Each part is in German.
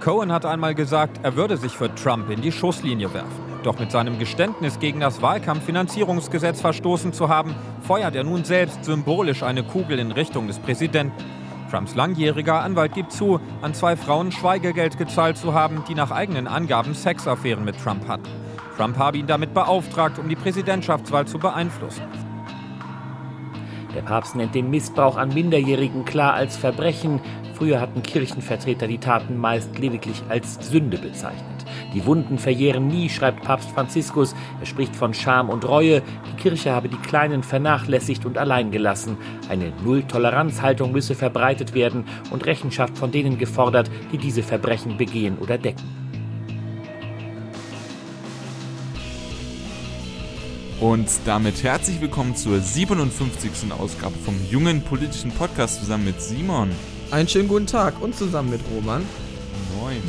Cohen hat einmal gesagt, er würde sich für Trump in die Schusslinie werfen. Doch mit seinem Geständnis gegen das Wahlkampffinanzierungsgesetz verstoßen zu haben, feuert er nun selbst symbolisch eine Kugel in Richtung des Präsidenten. Trumps langjähriger Anwalt gibt zu, an zwei Frauen Schweigegeld gezahlt zu haben, die nach eigenen Angaben Sexaffären mit Trump hatten. Trump habe ihn damit beauftragt, um die Präsidentschaftswahl zu beeinflussen. Der Papst nennt den Missbrauch an Minderjährigen klar als Verbrechen. Früher hatten Kirchenvertreter die Taten meist lediglich als Sünde bezeichnet. Die Wunden verjähren nie, schreibt Papst Franziskus. Er spricht von Scham und Reue. Die Kirche habe die Kleinen vernachlässigt und allein gelassen. Eine Null-Toleranz-Haltung müsse verbreitet werden und Rechenschaft von denen gefordert, die diese Verbrechen begehen oder decken. Und damit herzlich willkommen zur 57. Ausgabe vom jungen politischen Podcast zusammen mit Simon. Einen schönen guten Tag und zusammen mit Roman. Moin.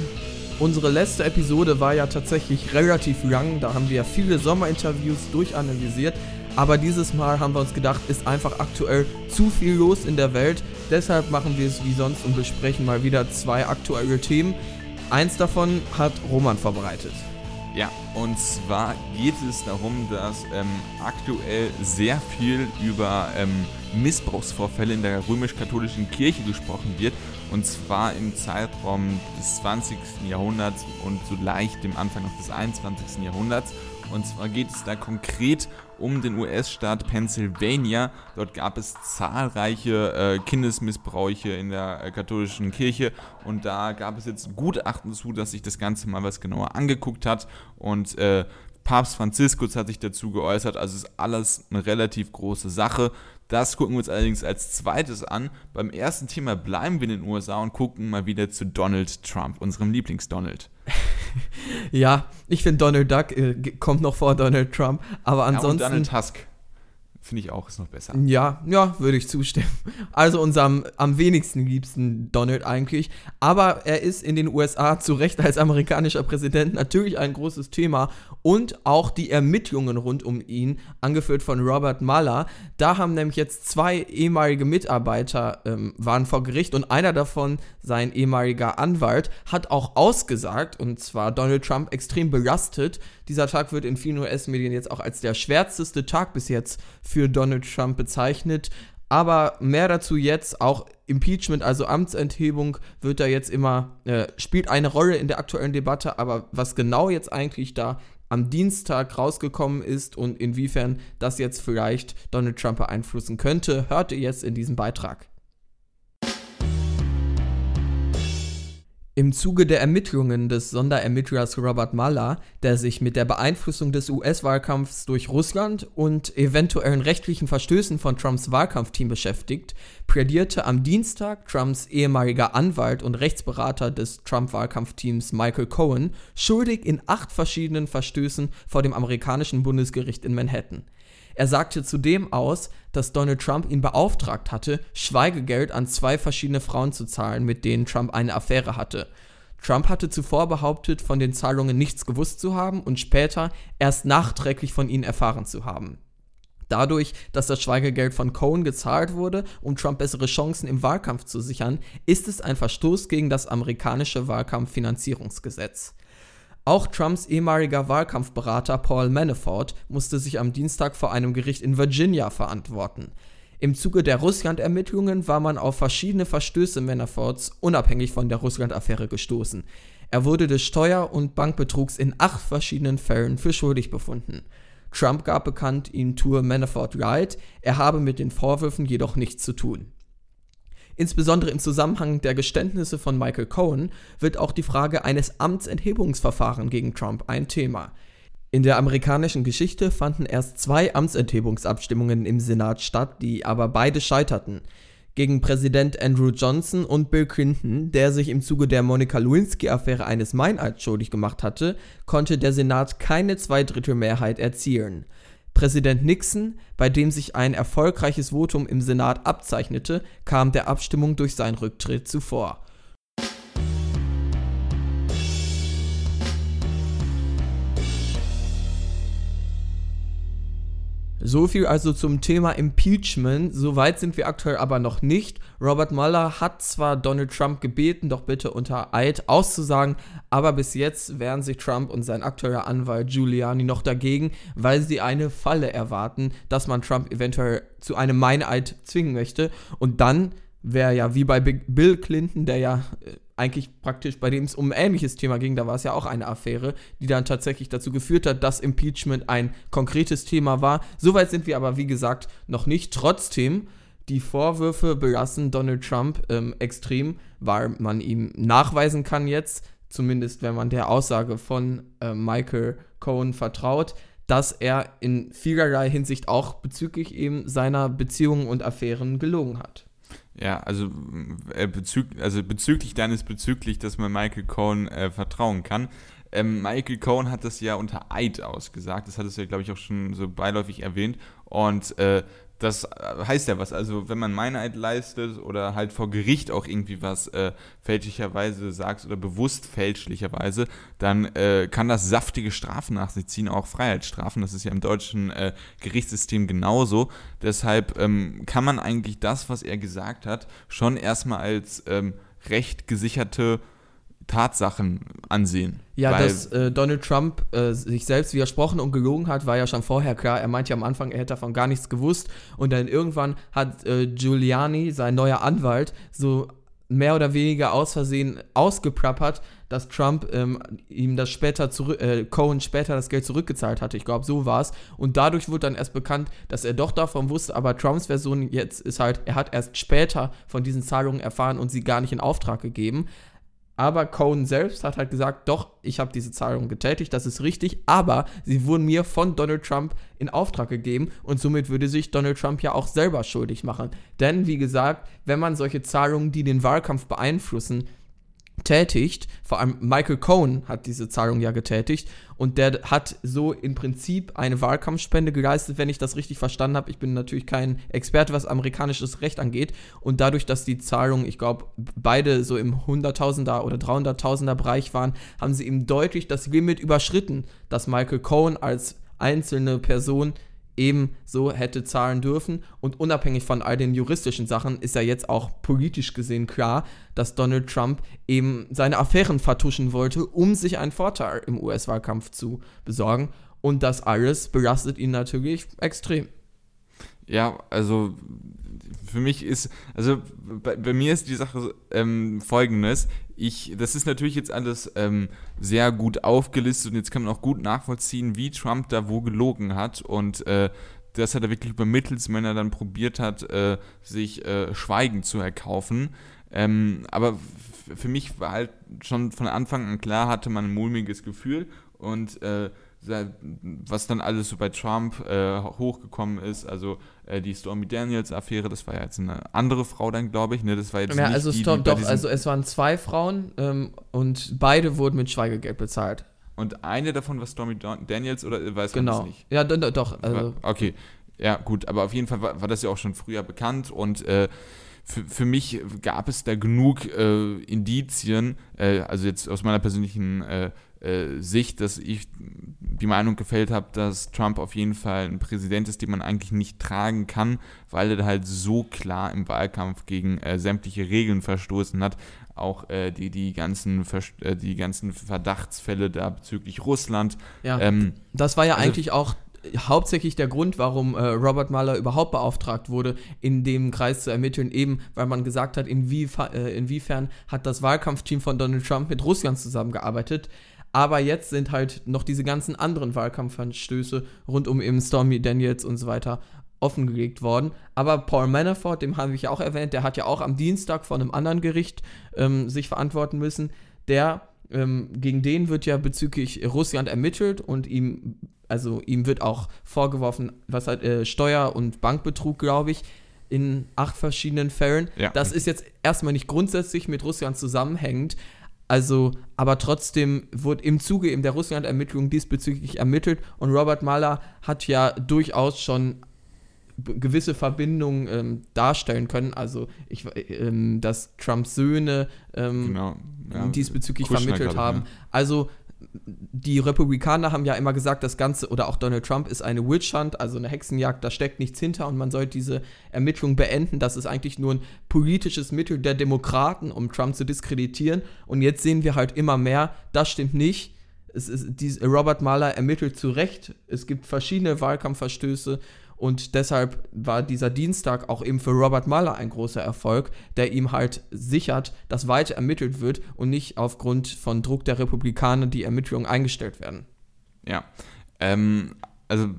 Unsere letzte Episode war ja tatsächlich relativ lang, da haben wir ja viele Sommerinterviews durchanalysiert, aber dieses Mal haben wir uns gedacht, ist einfach aktuell zu viel los in der Welt, deshalb machen wir es wie sonst und besprechen mal wieder zwei aktuelle Themen. Eins davon hat Roman vorbereitet. Ja, und zwar geht es darum, dass ähm, aktuell sehr viel über ähm, Missbrauchsvorfälle in der römisch-katholischen Kirche gesprochen wird. Und zwar im Zeitraum des 20. Jahrhunderts und so leicht dem Anfang noch des 21. Jahrhunderts. Und zwar geht es da konkret um den US-Staat Pennsylvania. Dort gab es zahlreiche äh, Kindesmissbräuche in der äh, katholischen Kirche und da gab es jetzt Gutachten zu, dass sich das Ganze mal was genauer angeguckt hat und äh, Papst Franziskus hat sich dazu geäußert, also ist alles eine relativ große Sache. Das gucken wir uns allerdings als zweites an. Beim ersten Thema bleiben wir in den USA und gucken mal wieder zu Donald Trump, unserem Lieblings-Donald. Ja, ich finde Donald Duck äh, kommt noch vor Donald Trump, aber ansonsten. Ja, und Donald Tusk. Finde ich auch, ist noch besser. Ja, ja, würde ich zustimmen. Also unserem am wenigsten liebsten Donald eigentlich. Aber er ist in den USA zu Recht als amerikanischer Präsident natürlich ein großes Thema. Und auch die Ermittlungen rund um ihn, angeführt von Robert Mueller. Da haben nämlich jetzt zwei ehemalige Mitarbeiter ähm, waren vor Gericht und einer davon, sein ehemaliger Anwalt, hat auch ausgesagt, und zwar Donald Trump extrem belastet, dieser Tag wird in vielen US-Medien jetzt auch als der schwärzeste Tag bis jetzt für Donald Trump bezeichnet. Aber mehr dazu jetzt, auch Impeachment, also Amtsenthebung, wird da jetzt immer, äh, spielt eine Rolle in der aktuellen Debatte, aber was genau jetzt eigentlich da am Dienstag rausgekommen ist und inwiefern das jetzt vielleicht Donald Trump beeinflussen könnte, hört ihr jetzt in diesem Beitrag. Im Zuge der Ermittlungen des Sonderermittlers Robert Mueller, der sich mit der Beeinflussung des US-Wahlkampfs durch Russland und eventuellen rechtlichen Verstößen von Trumps Wahlkampfteam beschäftigt, plädierte am Dienstag Trumps ehemaliger Anwalt und Rechtsberater des Trump-Wahlkampfteams Michael Cohen schuldig in acht verschiedenen Verstößen vor dem amerikanischen Bundesgericht in Manhattan. Er sagte zudem aus, dass Donald Trump ihn beauftragt hatte, Schweigegeld an zwei verschiedene Frauen zu zahlen, mit denen Trump eine Affäre hatte. Trump hatte zuvor behauptet, von den Zahlungen nichts gewusst zu haben und später erst nachträglich von ihnen erfahren zu haben. Dadurch, dass das Schweigegeld von Cohen gezahlt wurde, um Trump bessere Chancen im Wahlkampf zu sichern, ist es ein Verstoß gegen das amerikanische Wahlkampffinanzierungsgesetz. Auch Trumps ehemaliger Wahlkampfberater Paul Manafort musste sich am Dienstag vor einem Gericht in Virginia verantworten. Im Zuge der Russland-Ermittlungen war man auf verschiedene Verstöße Manaforts unabhängig von der Russland-Affäre gestoßen. Er wurde des Steuer- und Bankbetrugs in acht verschiedenen Fällen für schuldig befunden. Trump gab bekannt, ihm tue Manafort leid, er habe mit den Vorwürfen jedoch nichts zu tun. Insbesondere im Zusammenhang der Geständnisse von Michael Cohen wird auch die Frage eines Amtsenthebungsverfahrens gegen Trump ein Thema. In der amerikanischen Geschichte fanden erst zwei Amtsenthebungsabstimmungen im Senat statt, die aber beide scheiterten. Gegen Präsident Andrew Johnson und Bill Clinton, der sich im Zuge der Monica Lewinsky-Affäre eines Meineids schuldig gemacht hatte, konnte der Senat keine Zweidrittelmehrheit erzielen. Präsident Nixon, bei dem sich ein erfolgreiches Votum im Senat abzeichnete, kam der Abstimmung durch seinen Rücktritt zuvor. So viel also zum Thema Impeachment. Soweit sind wir aktuell aber noch nicht. Robert Mueller hat zwar Donald Trump gebeten, doch bitte unter Eid auszusagen, aber bis jetzt wehren sich Trump und sein aktueller Anwalt Giuliani noch dagegen, weil sie eine Falle erwarten, dass man Trump eventuell zu einem Meineid zwingen möchte. Und dann wäre ja wie bei Bill Clinton, der ja äh, eigentlich praktisch, bei dem es um ein ähnliches Thema ging, da war es ja auch eine Affäre, die dann tatsächlich dazu geführt hat, dass Impeachment ein konkretes Thema war. Soweit sind wir aber, wie gesagt, noch nicht. Trotzdem, die Vorwürfe belassen Donald Trump ähm, extrem, weil man ihm nachweisen kann jetzt, zumindest wenn man der Aussage von äh, Michael Cohen vertraut, dass er in vielerlei Hinsicht auch bezüglich eben seiner Beziehungen und Affären gelogen hat. Ja, also, äh, bezüg also bezüglich deines bezüglich, dass man Michael Cohen äh, vertrauen kann. Ähm, Michael Cohen hat das ja unter Eid ausgesagt. Das hat es ja, glaube ich, auch schon so beiläufig erwähnt. Und äh, das heißt ja was. Also, wenn man Meineid leistet oder halt vor Gericht auch irgendwie was äh, fälschlicherweise sagst oder bewusst fälschlicherweise, dann äh, kann das saftige Strafen nach sich ziehen, auch Freiheitsstrafen. Das ist ja im deutschen äh, Gerichtssystem genauso. Deshalb ähm, kann man eigentlich das, was er gesagt hat, schon erstmal als ähm, recht gesicherte Tatsachen ansehen. Ja, dass äh, Donald Trump äh, sich selbst widersprochen und gelogen hat, war ja schon vorher klar. Er meinte ja am Anfang, er hätte davon gar nichts gewusst. Und dann irgendwann hat äh, Giuliani, sein neuer Anwalt, so mehr oder weniger aus Versehen ausgeplappert, dass Trump ähm, ihm das später zurück, äh, Cohen später das Geld zurückgezahlt hatte. Ich glaube, so war es. Und dadurch wurde dann erst bekannt, dass er doch davon wusste, aber Trumps Version jetzt ist halt, er hat erst später von diesen Zahlungen erfahren und sie gar nicht in Auftrag gegeben. Aber Cohen selbst hat halt gesagt, doch, ich habe diese Zahlung getätigt, das ist richtig, aber sie wurden mir von Donald Trump in Auftrag gegeben und somit würde sich Donald Trump ja auch selber schuldig machen. Denn wie gesagt, wenn man solche Zahlungen, die den Wahlkampf beeinflussen, tätigt. Vor allem Michael Cohen hat diese Zahlung ja getätigt und der hat so im Prinzip eine Wahlkampfspende geleistet, wenn ich das richtig verstanden habe. Ich bin natürlich kein Experte, was amerikanisches Recht angeht und dadurch, dass die Zahlungen, ich glaube, beide so im 100.000er oder 300.000er Bereich waren, haben sie ihm deutlich das Limit überschritten, dass Michael Cohen als einzelne Person eben so hätte zahlen dürfen. Und unabhängig von all den juristischen Sachen ist ja jetzt auch politisch gesehen klar, dass Donald Trump eben seine Affären vertuschen wollte, um sich einen Vorteil im US-Wahlkampf zu besorgen. Und das alles belastet ihn natürlich extrem. Ja, also für mich ist, also bei, bei mir ist die Sache ähm, folgendes. Ich, das ist natürlich jetzt alles ähm, sehr gut aufgelistet und jetzt kann man auch gut nachvollziehen, wie Trump da wo gelogen hat und äh, das hat er wirklich übermittelt, wenn er dann probiert hat, äh, sich äh, Schweigen zu erkaufen. Ähm, aber für mich war halt schon von Anfang an klar, hatte man ein mulmiges Gefühl und äh, was dann alles so bei Trump äh, hochgekommen ist, also äh, die Stormy Daniels-Affäre, das war ja jetzt eine andere Frau dann, glaube ich, ne? Das war jetzt ja, also die, Storm, die doch, also es waren zwei Frauen ähm, und beide wurden mit Schweigegeld bezahlt. Und eine davon war Stormy Daniels oder weiß genau. man das nicht? Ja, doch, doch. Also. Okay, ja gut, aber auf jeden Fall war, war das ja auch schon früher bekannt und äh, für, für mich gab es da genug äh, Indizien, äh, also jetzt aus meiner persönlichen äh, äh, Sicht, dass ich die Meinung gefällt habe, dass Trump auf jeden Fall ein Präsident ist, den man eigentlich nicht tragen kann, weil er halt so klar im Wahlkampf gegen äh, sämtliche Regeln verstoßen hat. Auch äh, die, die, ganzen äh, die ganzen Verdachtsfälle da bezüglich Russland. Ja, ähm, das war ja also, eigentlich auch hauptsächlich der Grund, warum äh, Robert Mueller überhaupt beauftragt wurde, in dem Kreis zu ermitteln, eben weil man gesagt hat, inwiefern, äh, inwiefern hat das Wahlkampfteam von Donald Trump mit Russland zusammengearbeitet. Aber jetzt sind halt noch diese ganzen anderen Wahlkampfverstöße rund um eben Stormy Daniels und so weiter offengelegt worden. Aber Paul Manafort, dem habe ich ja auch erwähnt, der hat ja auch am Dienstag von einem anderen Gericht ähm, sich verantworten müssen. Der, ähm, gegen den wird ja bezüglich Russland ermittelt und ihm, also ihm wird auch vorgeworfen, was halt äh, Steuer- und Bankbetrug, glaube ich, in acht verschiedenen Fällen. Ja. Das ist jetzt erstmal nicht grundsätzlich mit Russland zusammenhängend, also, aber trotzdem wurde im Zuge eben der Russland-Ermittlungen diesbezüglich ermittelt und Robert Mueller hat ja durchaus schon gewisse Verbindungen ähm, darstellen können. Also, ich, ähm, dass Trumps Söhne ähm, genau, ja, diesbezüglich Kuschner vermittelt haben. Ja. Also, die Republikaner haben ja immer gesagt, das Ganze, oder auch Donald Trump, ist eine Witch Hunt, also eine Hexenjagd, da steckt nichts hinter und man sollte diese Ermittlung beenden. Das ist eigentlich nur ein politisches Mittel der Demokraten, um Trump zu diskreditieren. Und jetzt sehen wir halt immer mehr, das stimmt nicht. Es ist, Robert Mueller ermittelt zu Recht. Es gibt verschiedene Wahlkampfverstöße und deshalb war dieser Dienstag auch eben für Robert Mueller ein großer Erfolg, der ihm halt sichert, dass weiter ermittelt wird und nicht aufgrund von Druck der Republikaner die Ermittlungen eingestellt werden. Ja, ähm, also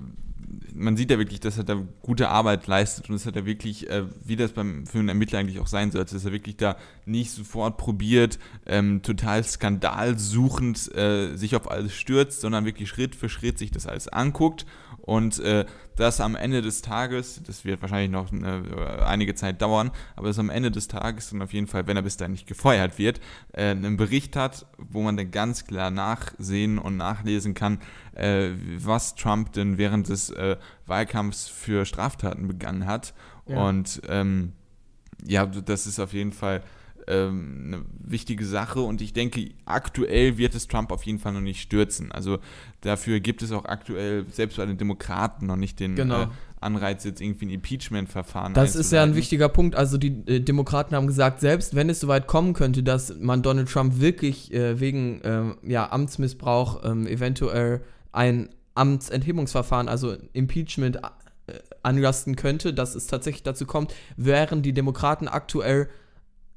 man sieht ja wirklich, dass er da gute Arbeit leistet und es hat er wirklich, äh, wie das beim, für einen Ermittler eigentlich auch sein sollte, dass er wirklich da nicht sofort probiert, ähm, total skandalsuchend äh, sich auf alles stürzt, sondern wirklich Schritt für Schritt sich das alles anguckt und äh, dass am Ende des Tages, das wird wahrscheinlich noch eine, einige Zeit dauern, aber dass am Ende des Tages dann auf jeden Fall, wenn er bis dahin nicht gefeuert wird, äh, einen Bericht hat, wo man dann ganz klar nachsehen und nachlesen kann, äh, was Trump denn während des äh, Wahlkampfs für Straftaten begangen hat. Ja. Und ähm, ja, das ist auf jeden Fall eine wichtige Sache und ich denke, aktuell wird es Trump auf jeden Fall noch nicht stürzen. Also dafür gibt es auch aktuell, selbst bei den Demokraten, noch nicht den genau. äh, Anreiz, jetzt irgendwie ein Impeachment-Verfahren Das ist ja ein wichtiger Punkt. Also die äh, Demokraten haben gesagt, selbst wenn es soweit kommen könnte, dass man Donald Trump wirklich äh, wegen äh, ja, Amtsmissbrauch ähm, eventuell ein Amtsenthebungsverfahren, also Impeachment, äh, anlasten könnte, dass es tatsächlich dazu kommt, wären die Demokraten aktuell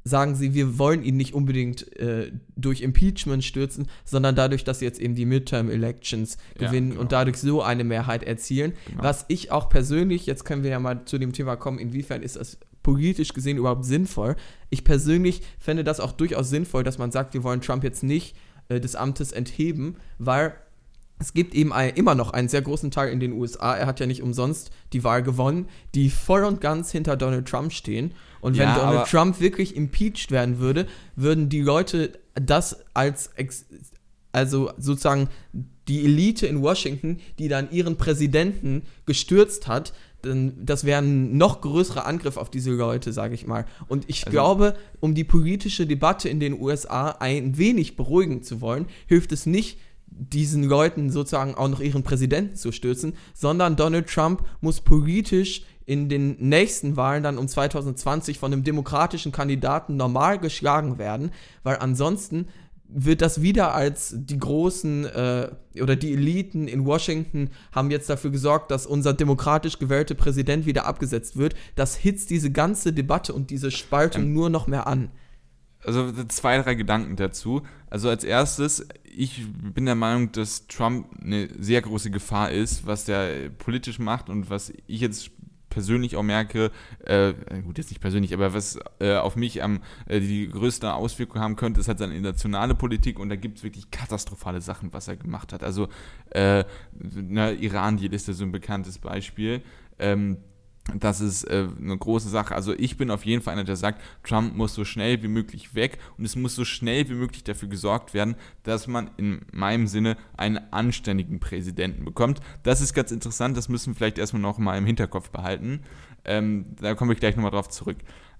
sagen sie, wir wollen ihn nicht unbedingt äh, durch Impeachment stürzen, sondern dadurch, dass sie jetzt eben die Midterm-Elections gewinnen ja, genau. und dadurch so eine Mehrheit erzielen. Genau. Was ich auch persönlich, jetzt können wir ja mal zu dem Thema kommen, inwiefern ist das politisch gesehen überhaupt sinnvoll. Ich persönlich fände das auch durchaus sinnvoll, dass man sagt, wir wollen Trump jetzt nicht äh, des Amtes entheben, weil es gibt eben ein, immer noch einen sehr großen Teil in den USA, er hat ja nicht umsonst die Wahl gewonnen, die voll und ganz hinter Donald Trump stehen. Und wenn ja, Donald Trump wirklich impeached werden würde, würden die Leute das als, also sozusagen die Elite in Washington, die dann ihren Präsidenten gestürzt hat, das wäre ein noch größerer Angriff auf diese Leute, sage ich mal. Und ich also, glaube, um die politische Debatte in den USA ein wenig beruhigen zu wollen, hilft es nicht, diesen Leuten sozusagen auch noch ihren Präsidenten zu stürzen, sondern Donald Trump muss politisch in den nächsten Wahlen dann um 2020 von einem demokratischen Kandidaten normal geschlagen werden, weil ansonsten wird das wieder als die großen äh, oder die Eliten in Washington haben jetzt dafür gesorgt, dass unser demokratisch gewählte Präsident wieder abgesetzt wird. Das hitzt diese ganze Debatte und diese Spaltung ähm, nur noch mehr an. Also zwei, drei Gedanken dazu. Also als erstes, ich bin der Meinung, dass Trump eine sehr große Gefahr ist, was der politisch macht und was ich jetzt persönlich auch merke, äh, gut, jetzt nicht persönlich, aber was äh, auf mich am, äh, die größte Auswirkung haben könnte, ist halt seine internationale Politik und da gibt es wirklich katastrophale Sachen, was er gemacht hat. Also, äh, na, Iran-Deal ist ja so ein bekanntes Beispiel. Ähm, das ist äh, eine große Sache. Also ich bin auf jeden Fall einer, der sagt, Trump muss so schnell wie möglich weg und es muss so schnell wie möglich dafür gesorgt werden, dass man in meinem Sinne einen anständigen Präsidenten bekommt. Das ist ganz interessant, das müssen wir vielleicht erstmal noch mal im Hinterkopf behalten. Ähm, da komme ich gleich nochmal drauf zurück.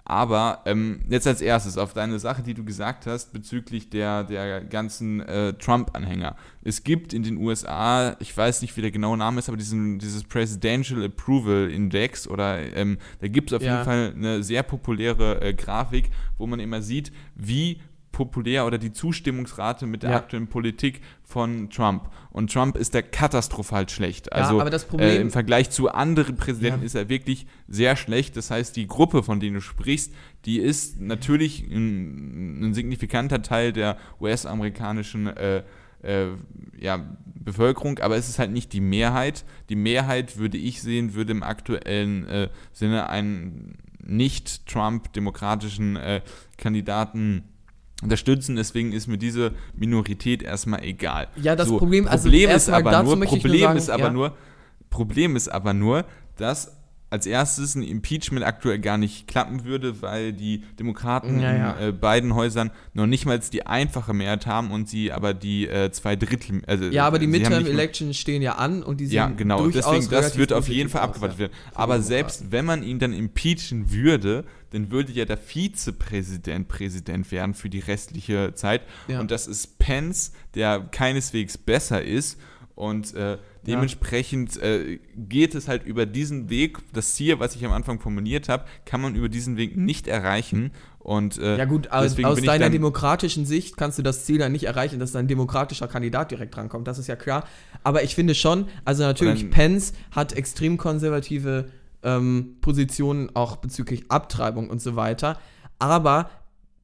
Aber ähm, jetzt als erstes auf deine Sache, die du gesagt hast bezüglich der, der ganzen äh, Trump-Anhänger. Es gibt in den USA, ich weiß nicht, wie der genaue Name ist, aber diesen, dieses Presidential Approval Index oder ähm, da gibt es auf ja. jeden Fall eine sehr populäre äh, Grafik, wo man immer sieht, wie populär oder die Zustimmungsrate mit der ja. aktuellen Politik von Trump. Und Trump ist da katastrophal schlecht. Also ja, äh, im Vergleich zu anderen Präsidenten ja. ist er wirklich sehr schlecht. Das heißt, die Gruppe, von der du sprichst, die ist natürlich ein, ein signifikanter Teil der US-amerikanischen äh, äh, ja, Bevölkerung, aber es ist halt nicht die Mehrheit. Die Mehrheit, würde ich sehen, würde im aktuellen äh, Sinne einen nicht Trump-demokratischen äh, Kandidaten unterstützen, deswegen ist mir diese Minorität erstmal egal. Ja, das so, Problem, also Problem ist aber nur, Problem sagen, ist aber ja. nur, Problem ist aber nur, dass als erstes ein Impeachment aktuell gar nicht klappen würde, weil die Demokraten Ja, ja. in äh, beiden Häusern noch nicht mal die einfache Mehrheit haben und sie aber die äh, zwei Drittel. Also, Ja, aber die sie haben Midterm nicht mal- Elections stehen ja an und die sind Ja, genau. durchaus Deswegen, das wird auf jeden Fall abgewartet werden. Aber selbst wenn man ihn dann impeachen würde, dann würde ja der Vizepräsident Präsident werden für die restliche Zeit. Und das ist Pence, der keineswegs besser ist. Und äh, dementsprechend äh, geht es halt über diesen Weg, das Ziel, was ich am Anfang formuliert habe, kann man über diesen Weg nicht erreichen. Und, äh, Ja gut, aus, aus deiner demokratischen Sicht kannst du das Ziel dann nicht erreichen, dass ein demokratischer Kandidat direkt rankommt, das ist ja klar. Aber ich finde schon, also natürlich, dann- Pence hat extrem konservative ähm, Positionen auch bezüglich Abtreibung und so weiter. Aber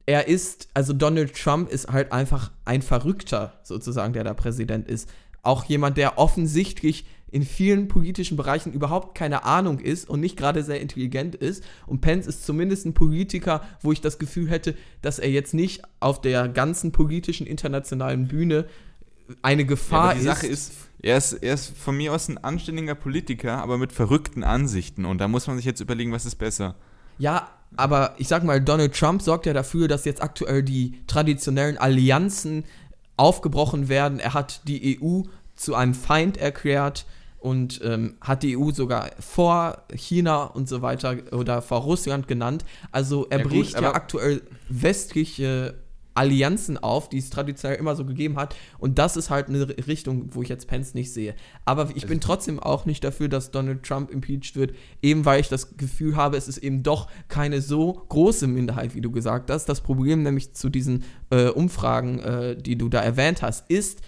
er ist, also Donald Trump ist halt einfach ein Verrückter, sozusagen, der da Präsident ist. Auch jemand, der offensichtlich in vielen politischen Bereichen überhaupt keine Ahnung ist und nicht gerade sehr intelligent ist. Und Pence ist zumindest ein Politiker, wo ich das Gefühl hätte, dass er jetzt nicht auf der ganzen politischen internationalen Bühne eine Ja, Gefahr aber die ist. Sache ist, er ist, er ist von mir aus ein anständiger Politiker, aber mit verrückten Ansichten. Und da muss man sich jetzt überlegen, was ist besser. Ja, aber ich sag mal, Donald Trump sorgt ja dafür, dass jetzt aktuell die traditionellen Allianzen aufgebrochen werden. Er hat die EU zu einem Feind erklärt und ähm, hat die EU sogar vor China und so weiter oder vor Russland genannt. Also er Ja, gut, bricht ja aber- aktuell westliche Allianzen auf, die es traditionell immer so gegeben hat. Und das ist halt eine Richtung, wo ich jetzt Pence nicht sehe. Aber ich bin trotzdem auch nicht dafür, dass Donald Trump impeached wird, eben weil ich das Gefühl habe, es ist eben doch keine so große Minderheit, wie du gesagt hast. Das Problem nämlich zu diesen äh, Umfragen, äh, die du da erwähnt hast, ist,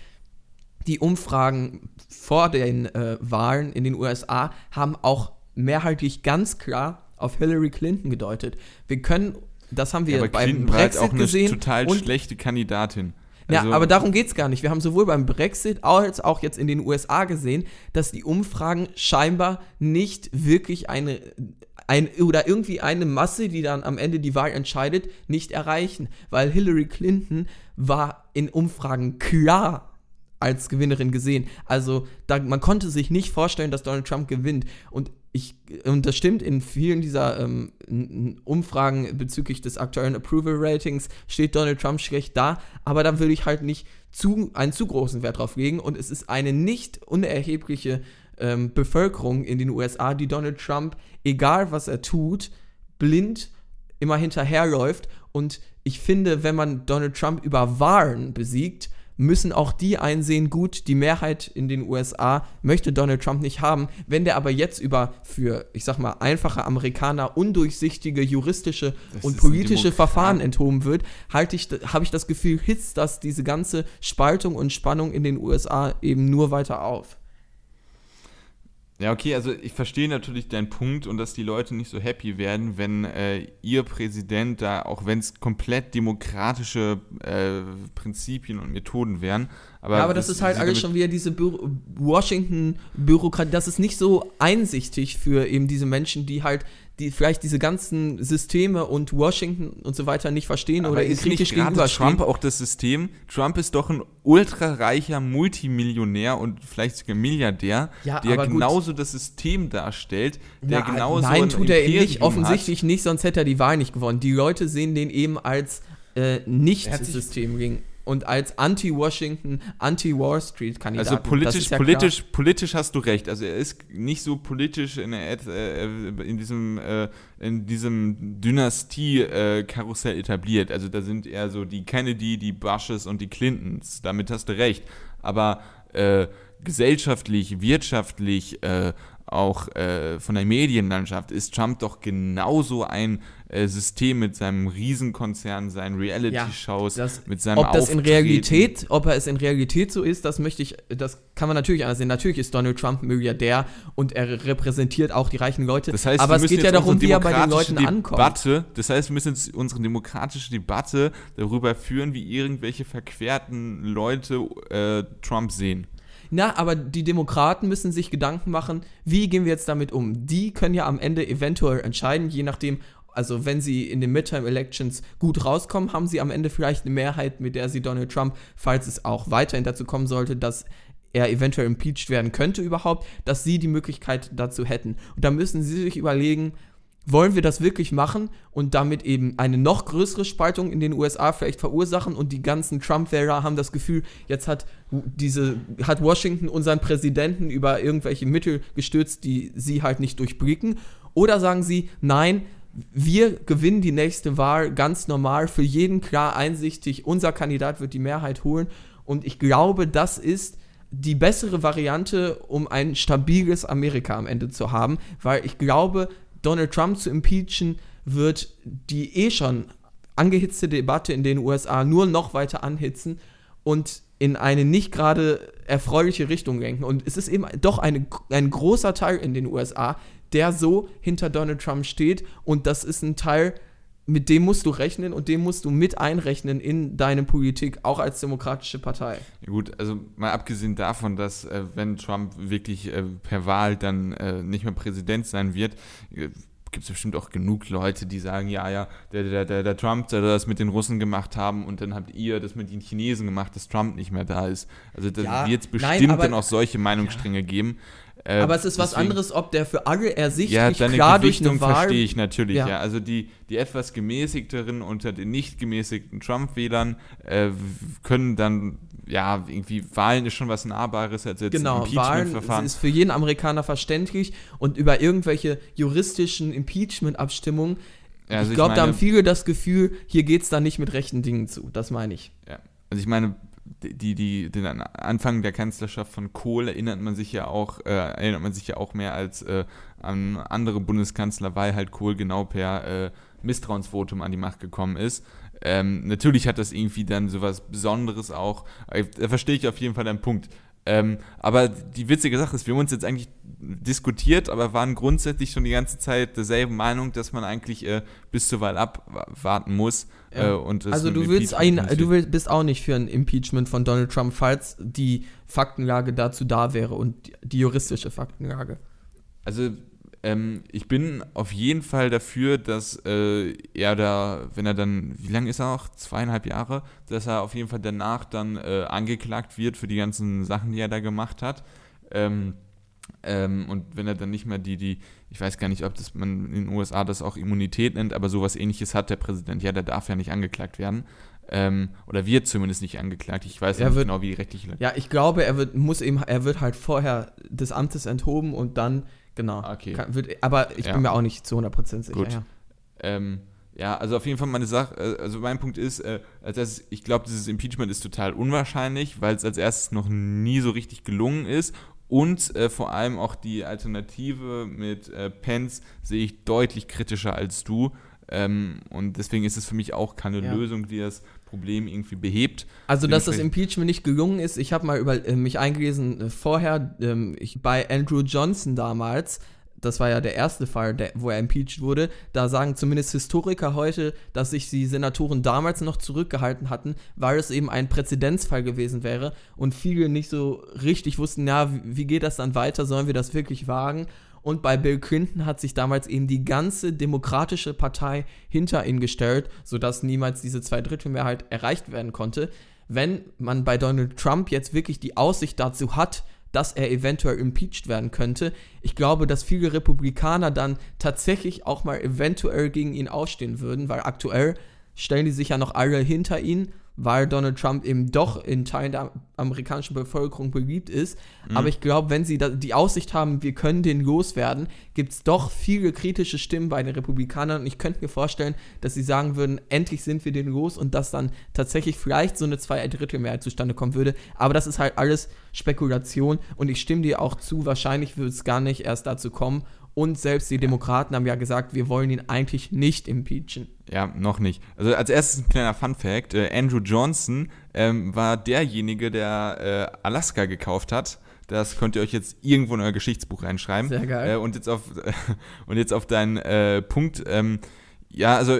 die Umfragen vor den äh, Wahlen in den USA haben auch mehrheitlich ganz klar auf Hillary Clinton gedeutet. Wir können, das haben wir aber beim halt Brexit auch eine gesehen. total und schlechte Kandidatin. ja, Also- aber darum geht es gar nicht. Wir haben sowohl beim Brexit als auch jetzt in den USA gesehen, dass die Umfragen scheinbar nicht wirklich eine, ein, oder irgendwie eine Masse, die dann am Ende die Wahl entscheidet, nicht erreichen. Weil Hillary Clinton war in Umfragen klar als Gewinnerin gesehen. Also da, man konnte sich nicht vorstellen, dass Donald Trump gewinnt. Und ich, und das stimmt, in vielen dieser ähm, Umfragen bezüglich des aktuellen Approval Ratings steht Donald Trump schlecht da, aber da würde ich halt nicht zu, einen zu großen Wert drauf legen. Und es ist eine nicht unerhebliche ähm, Bevölkerung in den USA, die Donald Trump, egal was er tut, blind immer hinterherläuft. Und ich finde, wenn man Donald Trump über Wahlen besiegt, müssen auch die einsehen, gut, die Mehrheit in den USA möchte Donald Trump nicht haben. Wenn der aber jetzt über für, ich sag mal, einfache Amerikaner undurchsichtige juristische Das und politische. Verfahren enthoben wird, halte ich, habe ich das Gefühl, hitzt das diese ganze Spaltung und Spannung in den USA eben nur weiter auf. Ja, okay, also ich verstehe natürlich deinen Punkt und dass die Leute nicht so happy werden, wenn äh, ihr Präsident da, auch wenn es komplett demokratische äh, Prinzipien und Methoden wären, aber, Ja, aber das ist halt alles schon wieder diese Bü Washington-Bürokratie. Das ist nicht so einsichtig für eben diese Menschen, die halt die vielleicht diese ganzen Systeme und Washington und so weiter nicht verstehen Aber oder ist nicht kritisch gerade gegenüberstehen. Trump auch das System? Trump ist doch ein ultrareicher Multimillionär und vielleicht sogar Milliardär, Ja, der aber gut. genauso das System darstellt, der Na, genauso nein, ein tut er eben Imperium nicht, offensichtlich nicht, sonst hätte er die Wahl nicht gewonnen. Die Leute sehen den eben als äh, hat Nicht-System gegen und als Anti-Washington, Anti-Wall. Street-Kandidat. Also politisch, politisch, politisch hast du recht. Also er ist nicht so politisch in, äh, in diesem, äh, in diesem Dynastie-Karussell etabliert. Also da sind eher so die Kennedy, die Bushes und die Clintons. Damit hast du recht. Aber äh, gesellschaftlich, wirtschaftlich, äh, auch äh, von der Medienlandschaft ist Trump doch genauso ein äh, System mit seinem Riesenkonzern, seinen Reality-Shows, das- mit seinem ob das in. Realität, ob er es in Realität so ist, das möchte ich, das kann man natürlich anders sehen. Natürlich ist Donald Trump Milliardär und er repräsentiert auch die reichen Leute. Das heißt, aber es geht ja darum, wie er bei den Leuten ankommt. Debatte, das heißt, wir müssen jetzt unsere demokratische Debatte darüber führen, wie irgendwelche verquerten Leute äh, Trump sehen. Na, aber die Demokraten müssen sich Gedanken machen, wie gehen wir jetzt damit um? Die können ja am Ende eventuell entscheiden, je nachdem, also wenn sie in den Midterm Elections gut rauskommen, haben sie am Ende vielleicht eine Mehrheit, mit der sie Donald Trump, falls es auch weiterhin dazu kommen sollte, dass er eventuell impeached werden könnte überhaupt, dass sie die Möglichkeit dazu hätten. Und da müssen sie sich überlegen, wollen wir das wirklich machen und damit eben eine noch größere Spaltung in den USA vielleicht verursachen und die ganzen Trump-Wähler haben das Gefühl, jetzt hat diese hat Washington unseren Präsidenten über irgendwelche Mittel gestürzt, die sie halt nicht durchblicken oder sagen sie, nein, wir gewinnen die nächste Wahl ganz normal, für jeden klar einsichtig, unser Kandidat wird die Mehrheit holen. Und ich glaube, das ist die bessere Variante, um ein stabiles Amerika am Ende zu haben, weil ich glaube, Donald Trump zu impeachen, wird die eh schon angehitzte Debatte in den USA nur noch weiter anhitzen und in eine nicht gerade erfreuliche Richtung lenken. Und es ist eben doch eine, ein großer Teil in den USA, der so hinter Donald Trump steht. Und das ist ein Teil, mit dem musst du rechnen und dem musst du mit einrechnen in deine Politik, auch als demokratische Partei. Ja gut, also mal abgesehen davon, dass äh, wenn Trump wirklich äh, per Wahl dann äh, nicht mehr Präsident sein wird, äh, gibt es bestimmt auch genug Leute, die sagen, ja, ja, der, der, der, der Trump soll das mit den Russen gemacht haben und dann habt ihr das mit den Chinesen gemacht, dass Trump nicht mehr da ist. Also da ja, wird es bestimmt nein, dann auch solche Meinungsstränge ja. geben. Äh, aber es ist was anderes, ob der für alle ersichtlich ja, klar durch eine Wahl... verstehe ich natürlich, ja. ja. Also die, die etwas gemäßigteren unter den nicht gemäßigten Trump-Wählern äh, können dann, ja, irgendwie, Wahlen ist schon was Nahbares als jetzt genau, Impeachment-Verfahren. ist für jeden Amerikaner verständlich und über irgendwelche juristischen Impeachment-Abstimmungen ja, also ich glaube, da haben viele das Gefühl, hier geht es da nicht mit rechten Dingen zu. Das meine ich. Ja. Also ich meine, die, die, den Anfang der Kanzlerschaft von Kohl erinnert man sich ja auch, äh, erinnert man sich ja auch mehr als äh, an andere Bundeskanzler, weil halt Kohl genau per äh, Misstrauensvotum an die Macht gekommen ist. Ähm, natürlich hat das irgendwie dann sowas Besonderes auch. Äh, da verstehe ich auf jeden Fall deinen Punkt. Ähm, aber die witzige Sache ist, wir haben uns jetzt eigentlich diskutiert, aber waren grundsätzlich schon die ganze Zeit derselben Meinung, dass man eigentlich äh, bis zur Wahl abwarten muss. Ja. Äh, also du willst ein, du willst, bist auch nicht für ein Impeachment von Donald Trump, falls die Faktenlage dazu da wäre und die juristische Faktenlage. Also ähm, ich bin auf jeden Fall dafür, dass äh, er da, wenn er dann, wie lange ist er noch? Zweieinhalb Jahre, dass er auf jeden Fall danach dann äh, angeklagt wird für die ganzen Sachen, die er da gemacht hat. Ähm, ähm, und wenn er dann nicht mehr die, die, ich weiß gar nicht, ob das man in den USA das auch Immunität nennt, aber sowas ähnliches hat der Präsident, ja, der darf ja nicht angeklagt werden. Ähm, oder wird zumindest nicht angeklagt. Ich weiß er nicht wird, genau, wie die rechtliche. Ja, ich glaube, er wird, muss eben, er wird halt vorher des Amtes enthoben und dann Genau. Okay. Kann, wird, aber ich ja. bin mir auch nicht zu 100% sicher. Gut. Ja. Ähm, ja, also auf jeden Fall meine Sache, äh, also mein Punkt ist, äh, dass ich glaube, dieses Impeachment ist total unwahrscheinlich, weil es als erstes noch nie so richtig gelungen ist und äh, vor allem auch die Alternative mit äh, Pence sehe ich deutlich kritischer als du. Ähm, und deswegen ist es für mich auch keine ja. Lösung, die das Problem irgendwie behebt. Also, dass das Impeachment nicht gelungen ist, ich habe mal über äh, mich eingelesen äh, vorher, ähm, ich, bei Andrew Johnson damals, das war ja der erste Fall, der, wo er impeached wurde, da sagen zumindest Historiker heute, dass sich die Senatoren damals noch zurückgehalten hatten, weil es eben ein Präzedenzfall gewesen wäre und viele nicht so richtig wussten, ja, wie, geht das dann weiter, sollen wir das wirklich wagen? Und bei Bill Clinton hat sich damals eben die ganze demokratische Partei hinter ihn gestellt, sodass niemals diese Zweidrittelmehrheit erreicht werden konnte. Wenn man bei Donald Trump jetzt wirklich die Aussicht dazu hat, dass er eventuell impeached werden könnte. Ich glaube, dass viele Republikaner dann tatsächlich auch mal eventuell gegen ihn aufstehen würden, weil aktuell stellen die sich ja noch alle hinter ihn weil Donald Trump eben doch in Teilen der amerikanischen Bevölkerung beliebt ist. Mhm. Aber ich glaube, wenn sie die Aussicht haben, wir können den loswerden, gibt es doch viele kritische Stimmen bei den Republikanern. Und ich könnte mir vorstellen, dass sie sagen würden, endlich sind wir den los und dass dann tatsächlich vielleicht so eine Zweidrittelmehrheit zustande kommen würde. Aber das ist halt alles Spekulation und ich stimme dir auch zu, wahrscheinlich wird es gar nicht erst dazu kommen. Und selbst die Demokraten haben ja gesagt, wir wollen ihn eigentlich nicht impeachen. Ja, noch nicht. Also als erstes ein kleiner Fun Fact. Äh, Andrew Johnson ähm, war derjenige, der äh, Alaska gekauft hat. Das könnt ihr euch jetzt irgendwo in euer Geschichtsbuch reinschreiben. Sehr geil. Äh, und, jetzt auf, und jetzt auf deinen äh, Punkt. Ähm, ja, also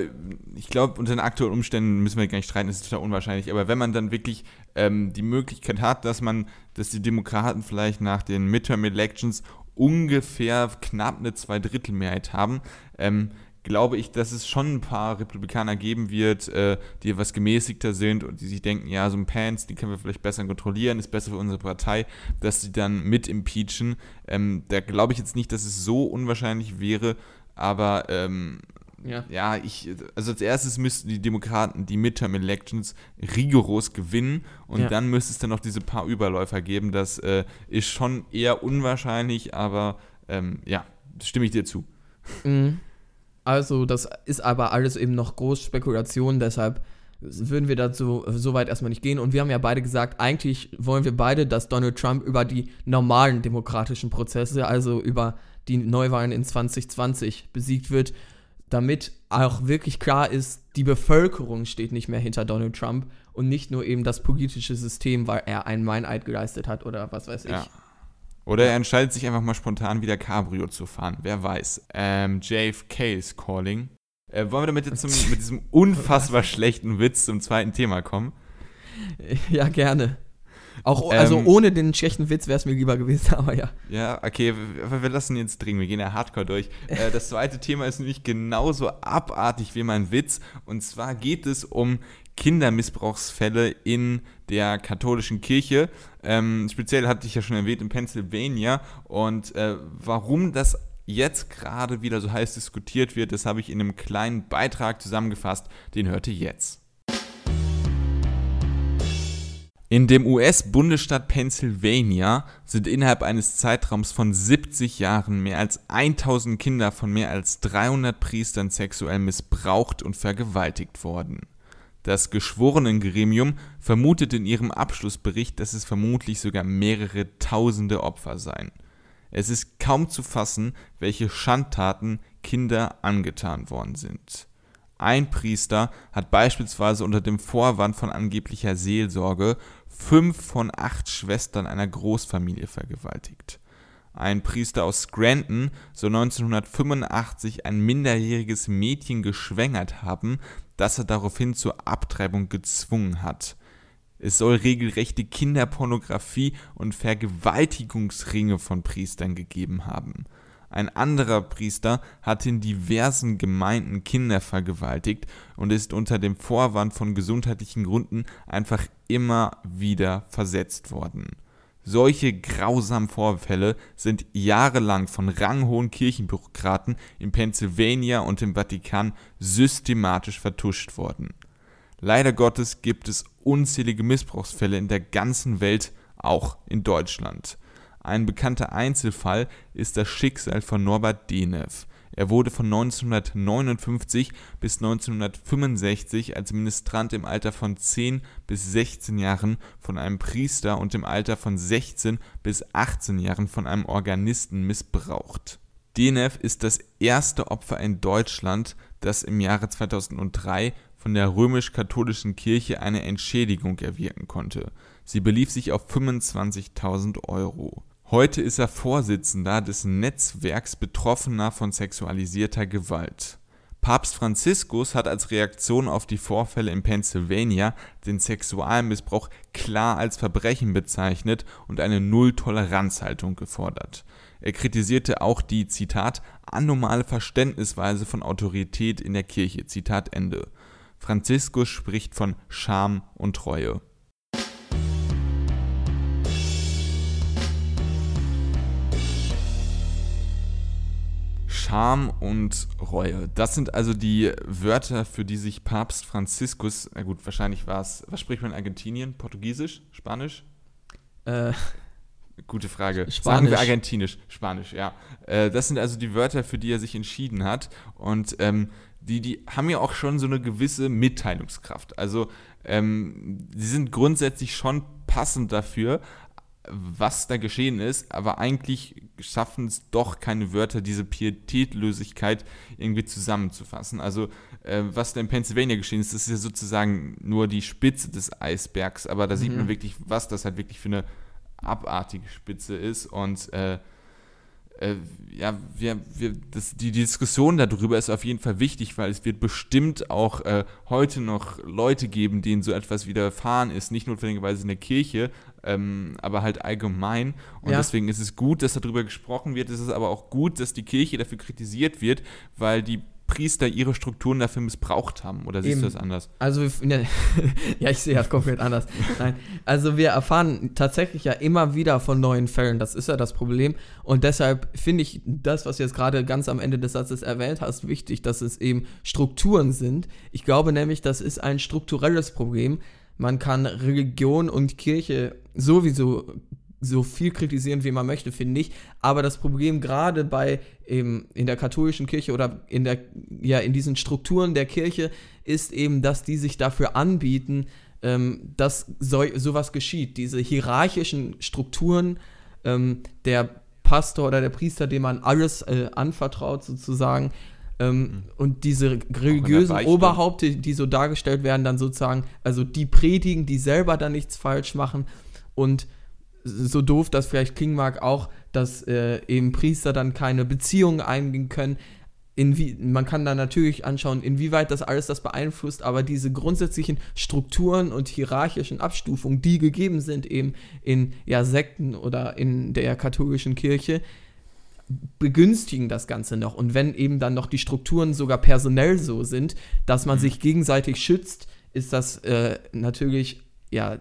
ich glaube, unter den aktuellen Umständen müssen wir gar nicht streiten, das ist total unwahrscheinlich. Aber wenn man dann wirklich ähm, die Möglichkeit hat, dass man, dass die Demokraten vielleicht nach den Midterm Elections ungefähr knapp eine Zweidrittelmehrheit haben, ähm, glaube ich, dass es schon ein paar Republikaner geben wird, äh, die etwas gemäßigter sind und die sich denken, ja, so ein Pants, die können wir vielleicht besser kontrollieren, ist besser für unsere Partei, dass sie dann mit impeachen. Ähm, da glaube ich jetzt nicht, dass es so unwahrscheinlich wäre, aber ähm, ja. ja, ich, also als erstes müssten die Demokraten die Midterm Elections rigoros gewinnen und ja. dann müsste es dann noch diese paar Überläufer geben. Das äh, ist schon eher unwahrscheinlich, aber ähm, ja, stimme ich dir zu. Mhm. Also, das ist aber alles eben noch groß Spekulation, deshalb würden wir dazu so weit erstmal nicht gehen. Und wir haben ja beide gesagt, eigentlich wollen wir beide, dass Donald Trump über die normalen demokratischen Prozesse, also über die Neuwahlen in 2020 besiegt wird, damit auch wirklich klar ist, die Bevölkerung steht nicht mehr hinter Donald Trump und nicht nur eben das politische System, weil er einen Meineid geleistet hat oder was weiß ich. Ja. Oder er entscheidet sich einfach mal spontan wieder Cabrio zu fahren. Wer weiß. Ähm, JFK ist calling. Äh, wollen wir damit jetzt zum, mit diesem unfassbar schlechten Witz zum zweiten Thema kommen? Ja, gerne. Auch, also ähm, ohne den schlechten Witz wäre es mir lieber gewesen, aber ja. Ja, okay, wir, wir lassen jetzt dringen, wir gehen ja hardcore durch. Äh, das zweite Thema ist nämlich genauso abartig wie mein Witz. Und zwar geht es um Kindermissbrauchsfälle in der katholischen Kirche. Ähm, speziell hatte ich ja schon erwähnt in Pennsylvania. Und äh, warum das jetzt gerade wieder so heiß diskutiert wird, das habe ich in einem kleinen Beitrag zusammengefasst. Den hört ihr jetzt. In dem US-Bundesstaat Pennsylvania sind innerhalb eines Zeitraums von 70 Jahren mehr als 1000 Kinder von mehr als 300 Priestern sexuell missbraucht und vergewaltigt worden. Das Geschworenengremium vermutet in ihrem Abschlussbericht, dass es vermutlich sogar mehrere tausende Opfer seien. Es ist kaum zu fassen, welche Schandtaten Kinder angetan worden sind. Ein Priester hat beispielsweise unter dem Vorwand von angeblicher Seelsorge fünf von acht Schwestern einer Großfamilie vergewaltigt. Ein Priester aus Scranton soll 1985 ein minderjähriges Mädchen geschwängert haben, das er daraufhin zur Abtreibung gezwungen hat. Es soll regelrechte Kinderpornografie und Vergewaltigungsringe von Priestern gegeben haben. Ein anderer Priester hat in diversen Gemeinden Kinder vergewaltigt und ist unter dem Vorwand von gesundheitlichen Gründen einfach immer wieder versetzt worden. Solche grausamen Vorfälle sind jahrelang von ranghohen Kirchenbürokraten in Pennsylvania und im Vatikan systematisch vertuscht worden. Leider Gottes gibt es unzählige Missbrauchsfälle in der ganzen Welt, auch in Deutschland. Ein bekannter Einzelfall ist das Schicksal von Norbert Denev. Er wurde von 1959 bis 1965 als Ministrant im Alter von 10 bis 16 Jahren von einem Priester und im Alter von 16 bis 18 Jahren von einem Organisten missbraucht. Denev ist das erste Opfer in Deutschland, das im Jahre 2003 von der römisch-katholischen Kirche eine Entschädigung erwirken konnte. Sie belief sich auf 25.000 Euro. Heute ist er Vorsitzender des Netzwerks Betroffener von sexualisierter Gewalt. Papst Franziskus hat als Reaktion auf die Vorfälle in Pennsylvania den Sexualmissbrauch klar als Verbrechen bezeichnet und eine Null-Toleranz-Haltung gefordert. Er kritisierte auch die, Zitat, anormale Verständnisweise von Autorität in der Kirche, Zitat Ende. Franziskus spricht von Scham und Treue. Scham und Reue. Das sind also die Wörter, für die sich Papst Franziskus, na gut, wahrscheinlich war es, was spricht man in Argentinien? Portugiesisch? Spanisch? Äh, Gute Frage. Spanisch. Sagen wir Argentinisch. Spanisch, ja. Äh, das sind also die Wörter, für die er sich entschieden hat. Und ähm, die, die haben ja auch schon so eine gewisse Mitteilungskraft. Also, ähm, die sind grundsätzlich schon passend dafür, was da geschehen ist, aber eigentlich schaffen es doch keine Wörter, diese Pietätlosigkeit irgendwie zusammenzufassen. Also, äh, was da in Pennsylvania geschehen ist, das ist ja sozusagen nur die Spitze des Eisbergs, aber da mhm. sieht man wirklich, was das halt wirklich für eine abartige Spitze ist und äh, äh, ja, wir, wir, das, die, die, Diskussion darüber ist auf jeden Fall wichtig, weil es wird bestimmt auch äh, heute noch Leute geben, denen so etwas widerfahren ist, nicht notwendigerweise in der Kirche, ähm, aber halt allgemein. Und ja. deswegen ist es gut, dass darüber gesprochen wird. Es ist aber auch gut, dass die Kirche dafür kritisiert wird, weil die Priester ihre Strukturen dafür missbraucht haben? Oder siehst Eben. du das anders? Also, ne, ja, ich sehe das komplett anders. Nein, also wir erfahren tatsächlich ja immer wieder von neuen Fällen. Das ist ja das Problem. Und deshalb finde ich das, was du jetzt gerade ganz am Ende des Satzes erwähnt hast, wichtig, dass es eben Strukturen sind. Ich glaube nämlich, das ist ein strukturelles Problem. Man kann Religion und Kirche sowieso so viel kritisieren, wie man möchte, finde ich. Aber das Problem gerade bei eben in der katholischen Kirche oder in der ja in diesen Strukturen der Kirche ist eben, dass die sich dafür anbieten, ähm, dass so, sowas geschieht. Diese hierarchischen Strukturen, ähm, der Pastor oder der Priester, dem man alles äh, anvertraut sozusagen. Ähm, Und diese religiösen. Oberhaupte, die so dargestellt werden, dann sozusagen, also die predigen, die selber dann nichts falsch machen und so doof das vielleicht klingen mag, auch, dass äh, eben Priester dann keine Beziehungen eingehen können. Inwie man kann dann natürlich anschauen, inwieweit das alles das beeinflusst, aber diese grundsätzlichen Strukturen und hierarchischen Abstufungen, die gegeben sind eben in ja, Sekten oder in der katholischen Kirche, begünstigen das Ganze noch. Und wenn eben dann noch die Strukturen sogar personell so sind, dass man sich gegenseitig schützt, ist das äh, natürlich ja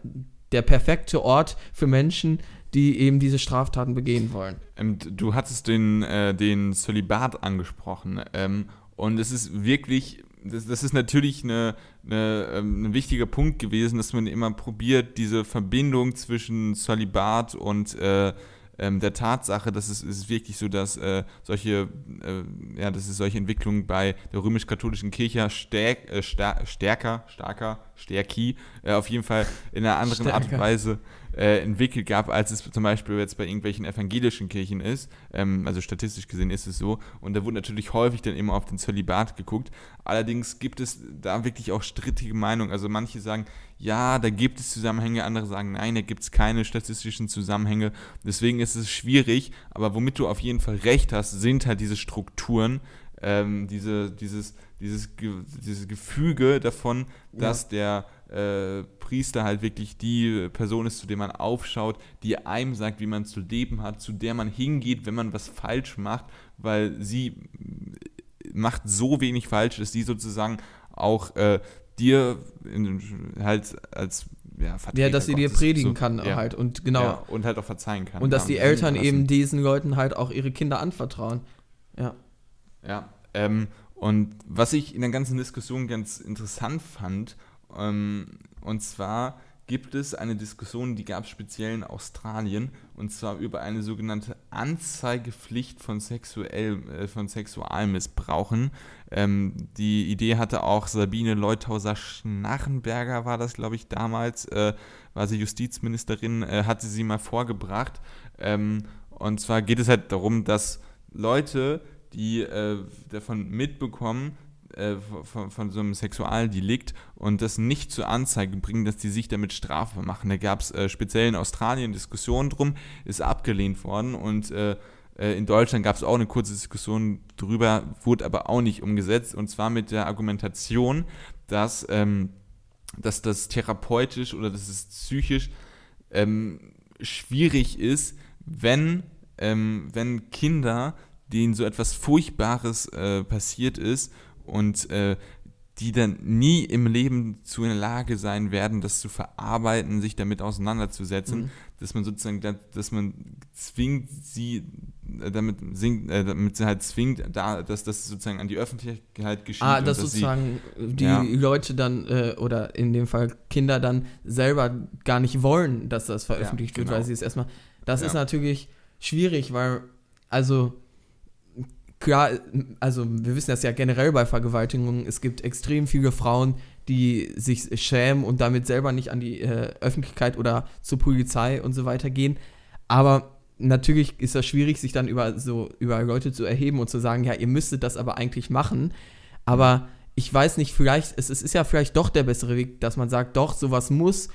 der perfekte Ort für Menschen, die eben diese Straftaten begehen wollen. Ähm, du hattest den, äh, den Zölibat angesprochen. Ähm, und es ist wirklich, das, das ist natürlich eine, eine, ähm, ein wichtiger Punkt gewesen, dass man immer probiert, diese Verbindung zwischen Zölibat und äh, ähm, der Tatsache, dass es, es ist wirklich so, dass äh, solche, äh, ja, dass es solche Entwicklungen bei der römisch-katholischen Kirche stärk, äh, star stärker, starker, stärki, äh, auf jeden Fall in einer anderen Art und Stärker. Weise äh, entwickelt gab, als es zum Beispiel jetzt bei irgendwelchen evangelischen Kirchen ist. Ähm, also statistisch gesehen ist es so. Und da wurde natürlich häufig dann immer auf den Zölibat geguckt. Allerdings gibt es da wirklich auch strittige Meinungen. Also manche sagen, ja, da gibt es Zusammenhänge, andere sagen, nein, da gibt es keine statistischen Zusammenhänge. Deswegen ist es schwierig, aber womit du auf jeden Fall recht hast, sind halt diese Strukturen, ähm, diese, dieses, dieses, dieses Gefüge davon, dass der äh, Priester halt wirklich die Person ist, zu der man aufschaut, die einem sagt, wie man zu leben hat, zu der man hingeht, wenn man was falsch macht, weil sie macht so wenig falsch, dass die sozusagen auch äh, dir in, halt als ja, Vertreter Ja, dass sie dir predigen so- kann ja, halt und genau. ja, und halt auch verzeihen kann. und dass die Eltern lassen. eben diesen Leuten halt auch ihre Kinder anvertrauen. Ja. Ja, ähm, und was ich in der ganzen Diskussion ganz interessant fand, ähm, und zwar gibt es eine Diskussion, die gab es speziell in Australien, und zwar über eine sogenannte Anzeigepflicht von, sexuell, äh, von Sexualmissbrauchen. Ähm, die Idee hatte auch Sabine Leuthauser-Schnarrenberger, war das, glaube ich, damals, äh, war sie Justizministerin, äh, hatte sie mal vorgebracht. Ähm, und zwar geht es halt darum, dass Leute, die äh, davon mitbekommen, äh, von, von so einem Sexualdelikt und das nicht zur Anzeige bringen, dass die sich damit strafbar machen. Da gab es äh, speziell in Australien Diskussionen drum, ist abgelehnt worden und äh, äh, in Deutschland gab es auch eine kurze Diskussion drüber, wurde aber auch nicht umgesetzt und zwar mit der Argumentation, dass, ähm, dass das therapeutisch oder dass es psychisch ähm, schwierig ist, wenn, ähm, wenn Kinder, denen so etwas Furchtbares äh, passiert ist und äh, die dann nie im Leben zu in der Lage sein werden, das zu verarbeiten, sich damit auseinanderzusetzen, Mhm. dass man sozusagen, da- dass man zwingt sie, äh, damit, singt, äh, damit sie halt zwingt, da, dass das sozusagen an die Öffentlichkeit geschieht. Ah, dass dass sie- sozusagen die Ja. Leute dann, äh, oder in dem Fall Kinder dann selber gar nicht wollen, dass das veröffentlicht wird, genau. weil sie es erstmal. Das Ja. ist natürlich schwierig, weil, also, klar, also wir wissen das ja generell bei Vergewaltigungen, es gibt extrem viele Frauen, die sich schämen und damit selber nicht an die äh, Öffentlichkeit oder zur Polizei und so weiter gehen. Aber natürlich ist das schwierig, sich dann über so über Leute zu erheben und zu sagen, ja, ihr müsstet das aber eigentlich machen. Aber ich weiß nicht, vielleicht, es, es ist ja vielleicht doch der bessere Weg, dass man sagt, doch, sowas muss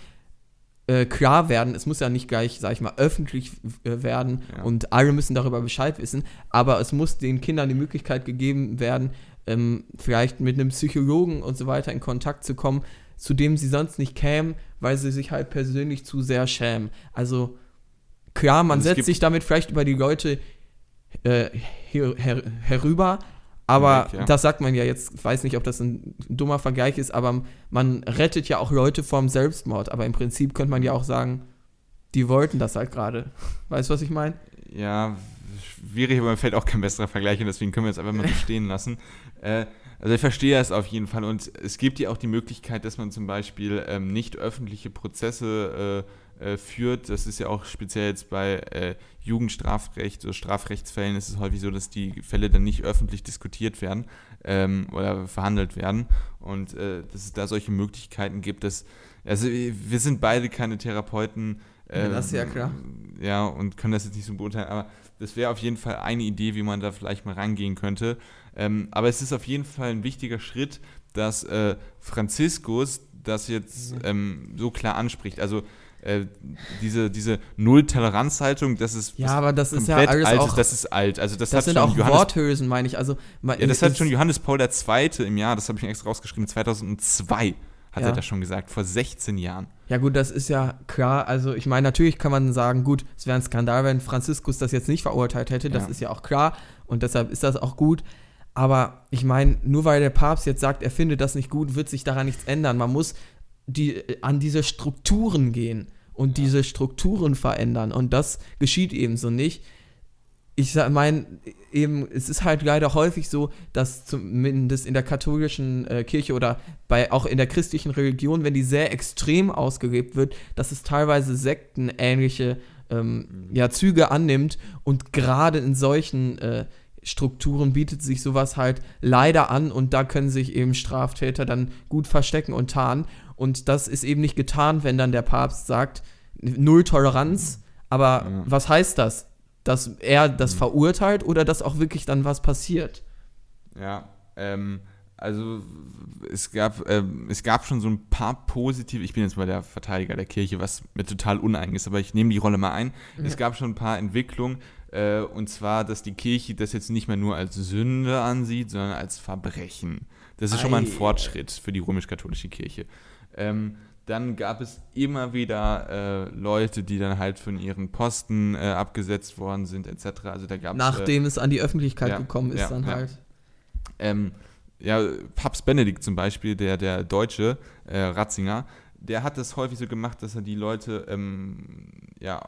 äh, klar werden. Es muss ja nicht gleich, sag ich mal, öffentlich äh, werden Ja. und alle müssen darüber Bescheid wissen. Aber es muss den Kindern die Möglichkeit gegeben werden, ähm, vielleicht mit einem Psychologen und so weiter in Kontakt zu kommen, zu dem sie sonst nicht kämen, weil sie sich halt persönlich zu sehr schämen. Also klar, man setzt sich damit vielleicht über die Leute äh, her, her, herüber, Aber Weg, ja. das sagt man ja jetzt, ich weiß nicht, ob das ein dummer Vergleich ist, aber man rettet ja auch Leute vom Selbstmord. Aber im Prinzip könnte man ja auch sagen, die wollten das halt gerade. Weißt du, was ich meine? Ja, schwierig, aber mir fällt auch kein besserer Vergleich und deswegen können wir es einfach mal so stehen lassen. Äh, also ich verstehe das auf jeden Fall und es gibt ja auch die Möglichkeit, dass man zum Beispiel ähm, nicht öffentliche Prozesse äh, äh, führt. Das ist ja auch speziell jetzt bei äh, Jugendstrafrecht oder Strafrechtsfällen ist es häufig so, dass die Fälle dann nicht öffentlich diskutiert werden ähm, oder verhandelt werden und äh, dass es da solche Möglichkeiten gibt, dass also wir sind beide keine Therapeuten. Ja, das ist ja ähm, klar. Ja, und können das jetzt nicht so beurteilen, aber das wäre auf jeden Fall eine Idee, wie man da vielleicht mal rangehen könnte. Ähm, aber es ist auf jeden Fall ein wichtiger Schritt, dass äh, Franziskus das jetzt Mhm. ähm, so klar anspricht. Also äh, diese, diese Null-Toleranz-Haltung, das ist Ja, aber das ist ja alles alt auch- das ist alt. Also das, Das hat sind schon auch Johannes, Worthülsen, meine ich. Also, ja, das hat schon Johannes Paul II. im Jahr, das habe ich mir extra rausgeschrieben, 2002 hat Ja. er das schon gesagt, vor 16 Jahren. Ja gut, das ist ja klar. Also ich meine, natürlich kann man sagen, gut, es wäre ein Skandal, wenn Franziskus das jetzt nicht verurteilt hätte. Das Ja. ist ja auch klar und deshalb ist das auch gut. Aber ich meine, nur weil der Papst jetzt sagt, er findet das nicht gut, wird sich daran nichts ändern. Man muss die, äh, an diese Strukturen gehen und diese Strukturen verändern. Und das geschieht eben so nicht. Ich meine, eben, es ist halt leider häufig so, dass zumindest in der katholischen äh, Kirche oder bei auch in der christlichen Religion, wenn die sehr extrem ausgelebt wird, dass es teilweise sektenähnliche ähm, ja, Züge annimmt und gerade in solchen äh, Strukturen bietet sich sowas halt leider an und da können sich eben Straftäter dann gut verstecken und tarnen. Und das ist eben nicht getan, wenn dann der Papst sagt, null Toleranz. Aber Ja. was heißt das? Dass er das verurteilt oder dass auch wirklich dann was passiert? Ja, ähm, also es gab, ähm, es gab schon so ein paar positive, ich bin jetzt mal der Verteidiger der Kirche, was mir total uneigen ist, aber ich nehme die Rolle mal ein. Es gab schon ein paar Entwicklungen, äh, und zwar, dass die Kirche das jetzt nicht mehr nur als Sünde ansieht, sondern als Verbrechen. Das ist schon mal ein Ei. Fortschritt für die römisch-katholische Kirche. Ähm, dann gab es immer wieder äh, Leute, die dann halt von ihren Posten äh, abgesetzt worden sind, etc. Also da gab es. Äh, Nachdem es an die Öffentlichkeit ja, gekommen ist, ja, dann ja. halt. ähm, ja, Papst Benedikt zum Beispiel, der, der Deutsche, äh, Ratzinger, der hat das häufig so gemacht, dass er die Leute ähm, ja,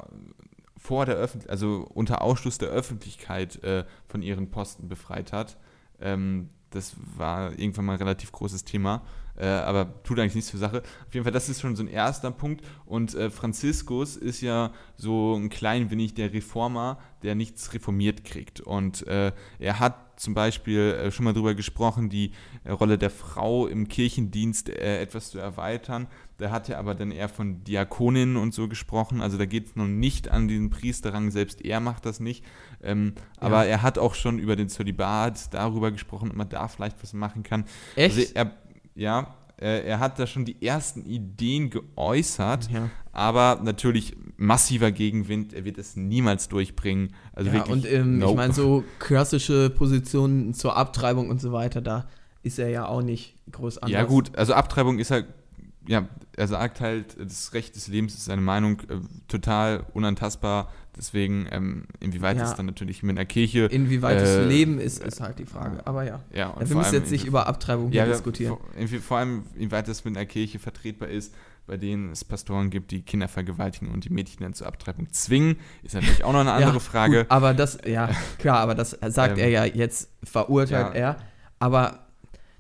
vor der Öffentlich also unter Ausschluss der Öffentlichkeit äh, von ihren Posten befreit hat. Ähm, das war irgendwann mal ein relativ großes Thema, äh, aber tut eigentlich nichts zur Sache. Auf jeden Fall, das ist schon so ein erster Punkt. Und äh, Franziskus ist ja so ein klein wenig der Reformer, der nichts reformiert kriegt. Und äh, er hat zum Beispiel äh, schon mal darüber gesprochen, die äh, Rolle der Frau im Kirchendienst äh, etwas zu erweitern. Da hat er aber dann eher von Diakoninnen und so gesprochen. Also da geht es noch nicht an den Priesterrang, selbst er macht das nicht. Ähm, Aber er hat auch schon über den Zölibat darüber gesprochen, ob man da vielleicht was machen kann. Echt? Also er, ja, äh, er hat da schon die ersten Ideen geäußert, Ja. aber natürlich massiver Gegenwind. Er wird es niemals durchbringen. Also ja, wirklich. und ähm, ich nope. meine, so klassische Positionen zur Abtreibung und so weiter, da ist er ja auch nicht groß anders. Ja, gut, also Abtreibung ist halt, ja, er sagt halt, das Recht des Lebens ist seine Meinung äh, total unantastbar. Deswegen, ähm, inwieweit Ja. es dann natürlich mit einer Kirche. Inwieweit äh, es Leben ist, ist halt die Frage. Aber ja. Ja, Ja, wir müssen jetzt nicht über Abtreibung ja, diskutieren. Vor, vor allem, inwieweit das mit einer Kirche vertretbar ist, bei denen es Pastoren gibt, die Kinder vergewaltigen und die Mädchen dann zur Abtreibung zwingen, ist natürlich auch noch eine andere Frage. Gut, aber das, ja, klar, aber das sagt Ähm, er ja jetzt, verurteilt er. Aber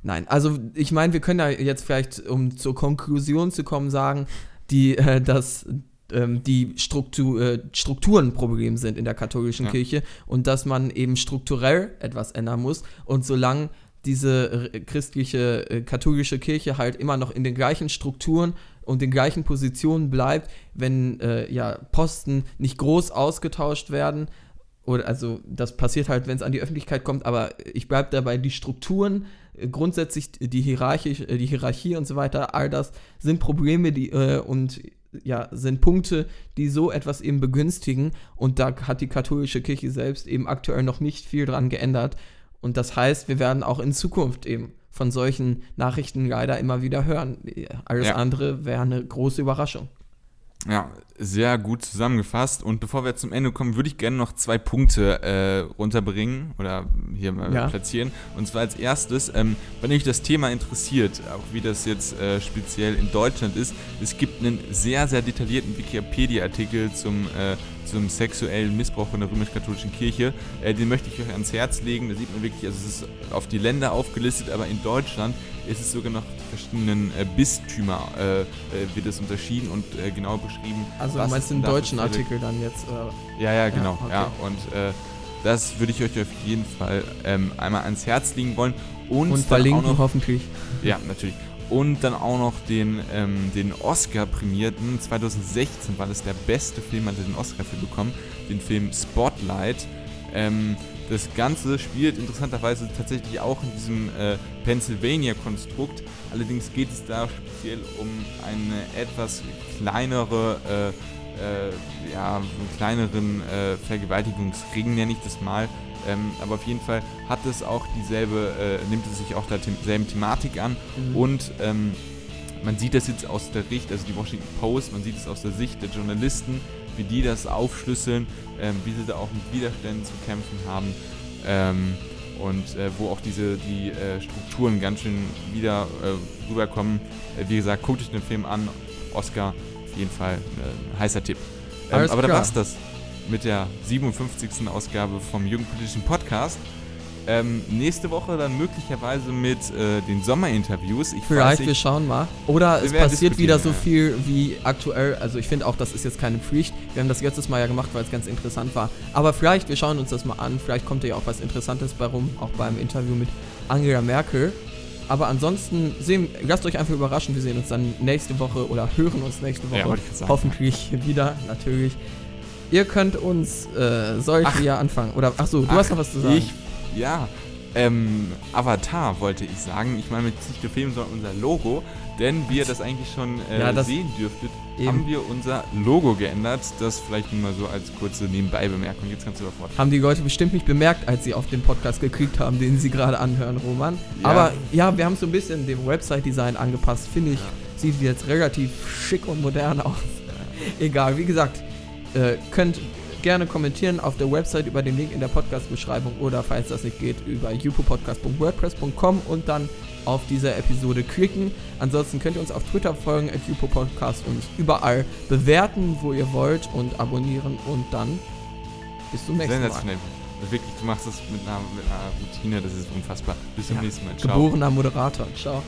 nein, also ich meine, wir können ja jetzt vielleicht, um zur Konklusion zu kommen, sagen, die, äh, dass ähm, die Struktur, äh, Strukturen Problem sind in der katholischen Ja. Kirche und dass man eben strukturell etwas ändern muss. Und solange diese äh, christliche, äh, katholische Kirche halt immer noch in den gleichen Strukturen und den gleichen Positionen bleibt, wenn äh, ja, Posten nicht groß ausgetauscht werden, oder also das passiert halt, wenn es an die Öffentlichkeit kommt, aber ich bleibe dabei, die Strukturen, äh, grundsätzlich die Hierarchie, äh, die Hierarchie und so weiter, all das sind Probleme, die äh, und ja, sind Punkte, die so etwas eben begünstigen und da hat die katholische Kirche selbst eben aktuell noch nicht viel dran geändert und das heißt, wir werden auch in Zukunft eben von solchen Nachrichten leider immer wieder hören. Alles Ja. andere wäre eine große Überraschung. Ja, sehr gut zusammengefasst. Und bevor wir zum Ende kommen, würde ich gerne noch zwei Punkte äh, runterbringen oder hier mal ja. platzieren. Und zwar als erstes, ähm, wenn euch das Thema interessiert, auch wie das jetzt äh, speziell in Deutschland ist, es gibt einen sehr, sehr detaillierten Wikipedia-Artikel zum, äh, zum sexuellen Missbrauch von der römisch-katholischen Kirche. Äh, den möchte ich euch ans Herz legen. Da sieht man wirklich, also es ist auf die Länder aufgelistet, aber in Deutschland ist es sogar noch verschiedenen äh, Bistümer äh, äh, wird es unterschieden und äh, genau beschrieben. Also du meinst den deutschen Artikel dann jetzt? Ja, ja, genau. Ja, okay. ja. Und äh, das würde ich euch auf jeden Fall ähm, einmal ans Herz legen wollen. Und, und verlinken noch, hoffentlich. Ja, natürlich. Und dann auch noch den, ähm, den Oscar-Prämierten. 2016 war das der beste Film, hat er den Oscar für bekommen. Den Film Spotlight. Ähm, das Ganze spielt interessanterweise tatsächlich auch in diesem äh, Pennsylvania-Konstrukt. Allerdings geht es da speziell um eine etwas kleinere, äh, äh, ja, einen kleineren äh, Vergewaltigungsring, nenne ich das mal. Ähm, aber auf jeden Fall hat es auch dieselbe, äh, nimmt es sich auch derselben Thematik an mhm. und ähm, man sieht das jetzt aus der Sicht, also die Washington Post, man sieht es aus der Sicht der Journalisten, wie die das aufschlüsseln, ähm, wie sie da auch mit Widerständen zu kämpfen haben ähm, und äh, wo auch diese die äh, Strukturen ganz schön wieder äh, rüberkommen. Äh, wie gesagt, guckt euch den Film an, Oscar, auf jeden Fall ein äh, heißer Tipp. Ähm, aber da war es das mit der 57. Ausgabe vom Jugendpolitischen Podcast. Ähm, nächste Woche dann möglicherweise mit äh, den Sommerinterviews. Ich Vielleicht, wir schauen mal. Oder es passiert wieder so viel wie aktuell. Also ich finde auch, das ist jetzt keine Pflicht. Wir haben das letztes Mal ja gemacht, weil es ganz interessant war. Aber vielleicht, wir schauen uns das mal an. Vielleicht kommt ja auch was Interessantes bei rum, auch beim Interview mit Angela Merkel. Aber ansonsten sehen, lasst euch einfach überraschen. Wir sehen uns dann nächste Woche oder hören uns nächste Woche. Ja, hoffentlich wieder, natürlich. Ihr könnt uns, äh, soll ich ach, anfangen? Oder, ach so, du ach, hast noch was zu sagen. Ich ja, ähm, Avatar wollte ich sagen. Ich meine mit Sicht der Film sondern unser Logo. Denn wie ihr das eigentlich schon äh, ja, sehen dürftet, eben. haben wir unser Logo geändert. Das vielleicht nur mal so als kurze Nebenbei-Bemerkung. Jetzt kannst du da fort. Haben die Leute bestimmt nicht bemerkt, als sie auf den Podcast geklickt haben, den sie gerade anhören, Roman. Ja. Aber ja, wir haben so ein bisschen dem Website-Design angepasst. Finde ich, ja. sieht jetzt relativ schick und modern aus. Egal, wie gesagt, äh, könnt gerne kommentieren auf der Website über den Link in der Podcast-Beschreibung oder falls das nicht geht, über jupopodcast.wordpress.com und dann auf diese Episode klicken. Ansonsten könnt ihr uns auf Twitter folgen, at jupopodcast und überall bewerten, wo ihr wollt und abonnieren und dann bis zum nächsten Mal. Also wirklich, du machst das mit einer, mit einer Routine, das ist unfassbar. Bis zum ja. nächsten Mal. Ciao. Geborener Moderator. Ciao.